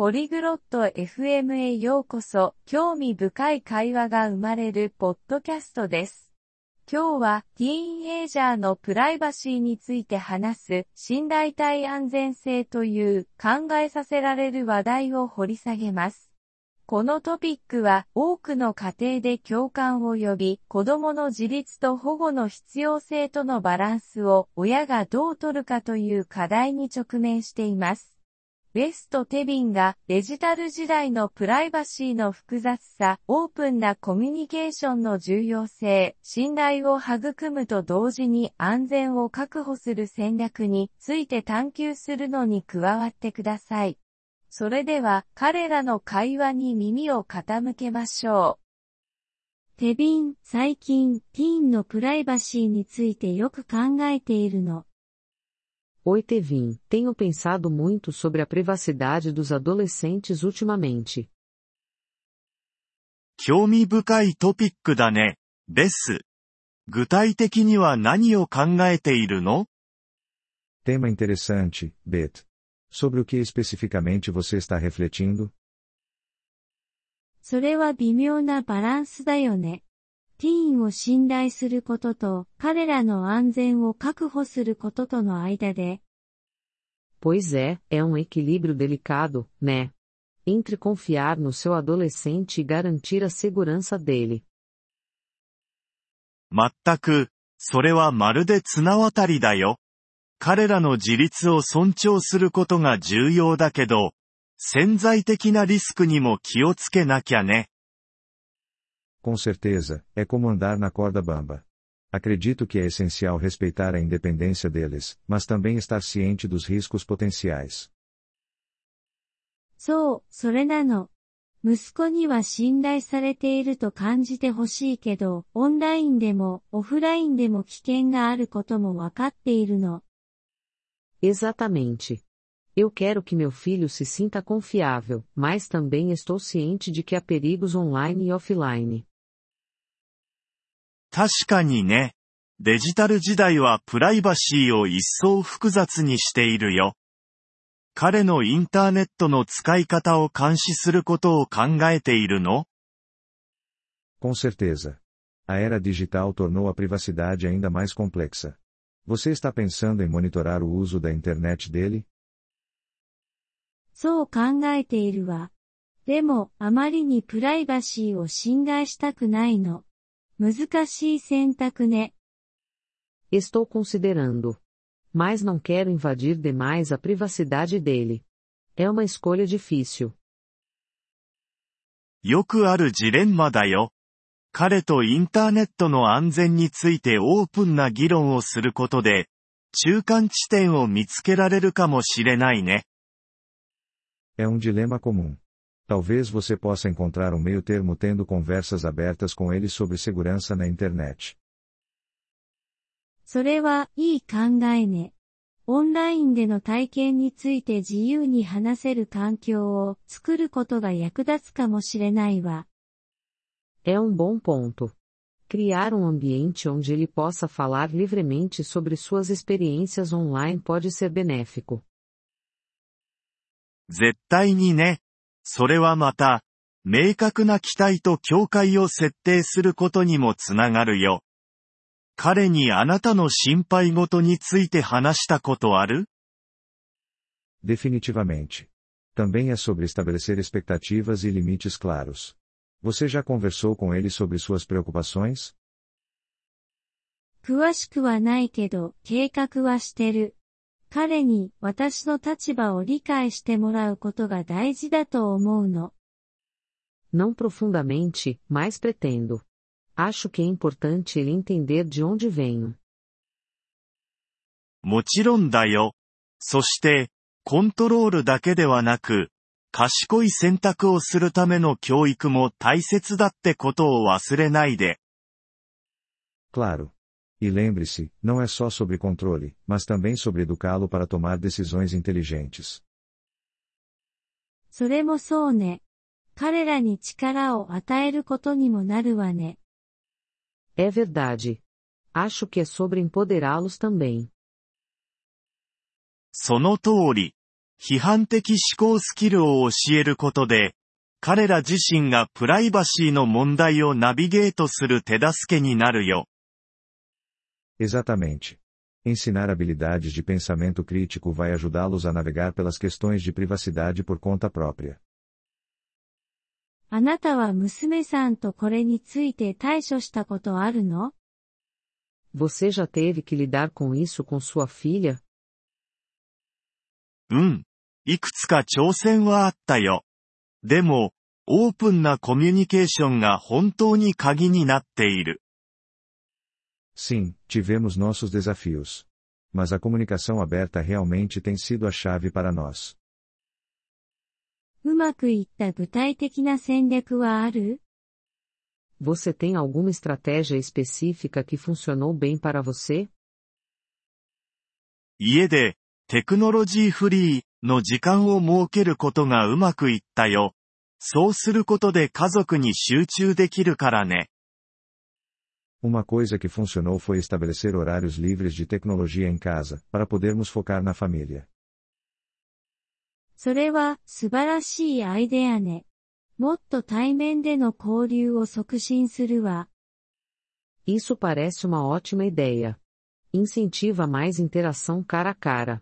ポリグロット FM へようこそ、興味深い会話が生まれるポッドキャストです。今日は、ティーンエイジャーのプライバシーについて話す、信頼体安全性という考えさせられる話題を掘り下げます。このトピックは多くの家庭で共感を呼び、子供の自立と保護の必要性とのバランスを親がどう取るかという課題に直面しています。ベスト・テビンがデジタル時代のプライバシーの複雑さ、オープンなコミュニケーションの重要性、信頼を育むと同時に安全を確保する戦略について探求するのに加わってください。それでは彼らの会話に耳を傾けましょう。テビン、最近、ティーンのプライバシーについてよく考えているの。Oi Tevin, tenho pensado muito sobre a privacidade dos adolescentes ultimamente. 興味深いトピックだね、ベス。具体的には何を考えているの Tema interessante, Bet. Sobre o que especificamente você está refletindo? それは微妙なバランスだよね。 ティーンを信頼することと、彼らの安全を確保することとの間で。Pois é, é um equilíbrio delicado, né? Entre confiar no seu adolescente e garantir a segurança dele. 全く、それはまるで綱渡りだよ。彼らの自立を尊重することが重要だけど、潜在的なリスクにも気をつけなきゃね。Com certeza, é como andar na corda bamba. Acredito que é essencial respeitar a independência deles, mas também estar ciente dos riscos potenciais. そう、それなの。息子には信頼されていると感じてほしいけど、オンラインでもオフラインでも危険があることもわかっているの。Exatamente. Eu quero que meu filho se sinta confiável, mas também estou ciente de que há perigos online e offline. 確かにね。デジタル時代はプライバシーを一層複雑にしているよ。彼のインターネットの使い方を監視することを考えているの Com certeza. A era digital tornou a privacidade ainda mais complexa. Você está pensando em monitorar o uso da internet dele? そう考えているわ。でも、あまりにプライバシーを侵害したくないの。難しい選択ね。Estou considerando. Mas não quero invadir demais a privacidade dele. É uma escolha difícil. よくあるジレンマだよ。彼とインターネットの安全についてオープンな議論をすることで、中間地点を見つけられるかもしれないね。É um dilema comum. Talvez você possa encontrar um meio termo tendo conversas abertas com ele sobre segurança na internet. それはいい考えね。オンラインでの体験について自由に話せる環境を作ることが役立つかもしれないわ。É um bom ponto. Criar um ambiente onde ele possa falar livremente sobre suas experiências online pode ser benéfico. 絶対にね。 それはまた、明確な期待と境界を設定することにもつながるよ。彼にあなたの心配事について話したことある Definitivamente. Também é sobre estabelecer expectativas e limites claros. Você já conversou com ele sobre suas preocupações? 詳しくはないけど、計画はしてる。彼に私の立場を理解してもらうことが大事だと思うの。Não profundamente, mas pretendo. Acho que é importante ele entender de onde venho. もちろんだよ。そして、コントロールだけではなく、賢い選択をするための教育も大切だってことを忘れないで。Claro. E lembre-se, não é só sobre controle, mas também sobre educá-lo para tomar decisões inteligentes. それもそうね。彼らに力を与えることにもなるわね。É verdade. Acho que é sobre empoderá-los também. その通り。 批判的思考スキルを教えることで、彼ら自身がプライバシーの問題をナビゲートする手助けになるよ。 Exatamente. Ensinar habilidades de pensamento crítico vai ajudá-los a navegar pelas questões de privacidade por conta própria. あなたは娘さんとこれについて対処したことあるの Você já teve que lidar com isso com sua filha? うん。いくつか挑戦はあったよ。でも、オープンなコミュニケーションが本当に鍵になっている。 Sim, tivemos nossos desafios. Mas a comunicação aberta realmente tem sido a chave para nós. うまくいった具体的な戦略はある Você tem alguma estratégia específica que funcionou bem para você? 家で、テクノロジーフリーの時間を設けることがうまくいったよ。そうすることで家族に集中できるからね。 Uma coisa que funcionou foi estabelecer horários livres de tecnologia em casa, para podermos focar na família. それは素晴らしいアイデアね。もっと対面での交流を促進するわ。 Isso parece uma ótima ideia. Incentiva mais interação cara a cara.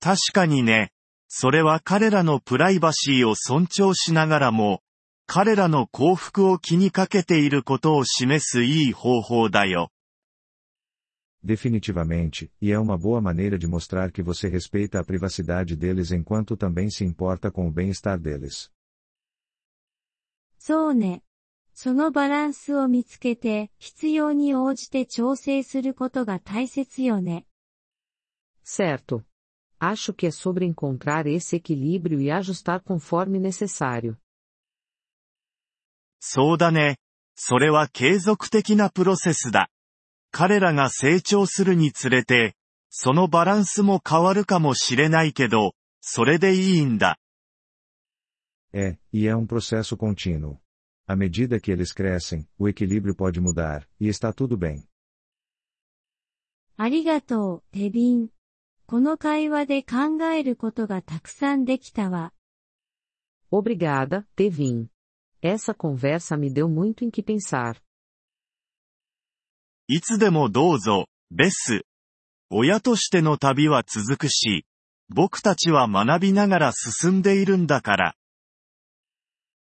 確かにね。それは彼らのプライバシーを尊重しながらも、 彼らの幸福を気にかけていることを示すいい方法だよ。 Definitivamente, e é uma boa maneira de mostrar que você respeita a privacidade deles enquanto também se importa com o bem-estar deles. そうね。そのバランスを見つけて、必要に応じて調整することが大切よね。 Certo. Acho que é sobre encontrar esse equilíbrio e ajustar conforme necessário. そうだね。それは継続的なプロセスだ。彼らが成長するにつれて、そのバランスも変わるかもしれないけど、それでいいんだ。え、いや、ん processo contínuo。あ medida que eles crescem, お equilíbrio。ありがとう、テビン。この会話で考えることがたくさんできたわ。obrigada, ン。Essa conversa me deu muito em que pensar. いつでもどうぞ、ベス。親としての旅は続くし、僕たちは学びながら進んでいるんだから。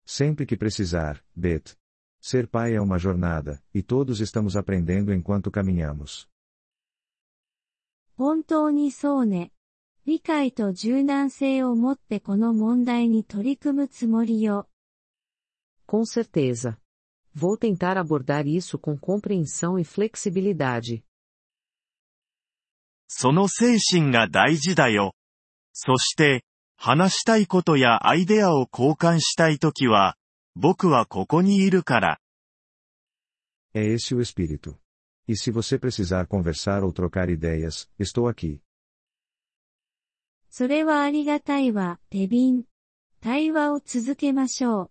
Sempre que precisar, Bet. Ser pai é uma jornada, e todos estamos aprendendo enquanto caminhamos. 本当にそうね。理解と柔軟性を持ってこの問題に取り組むつもりよ。 Com certeza. Vou tentar abordar isso com compreensão e flexibilidade. その精神が大事だよ。そして、話したいことやアイデアを交換したいときは、僕はここにいるから。 É esse o espírito. E se você precisar conversar ou trocar ideias, estou aqui. それはありがたいわ、テビン。対話を続けましょう。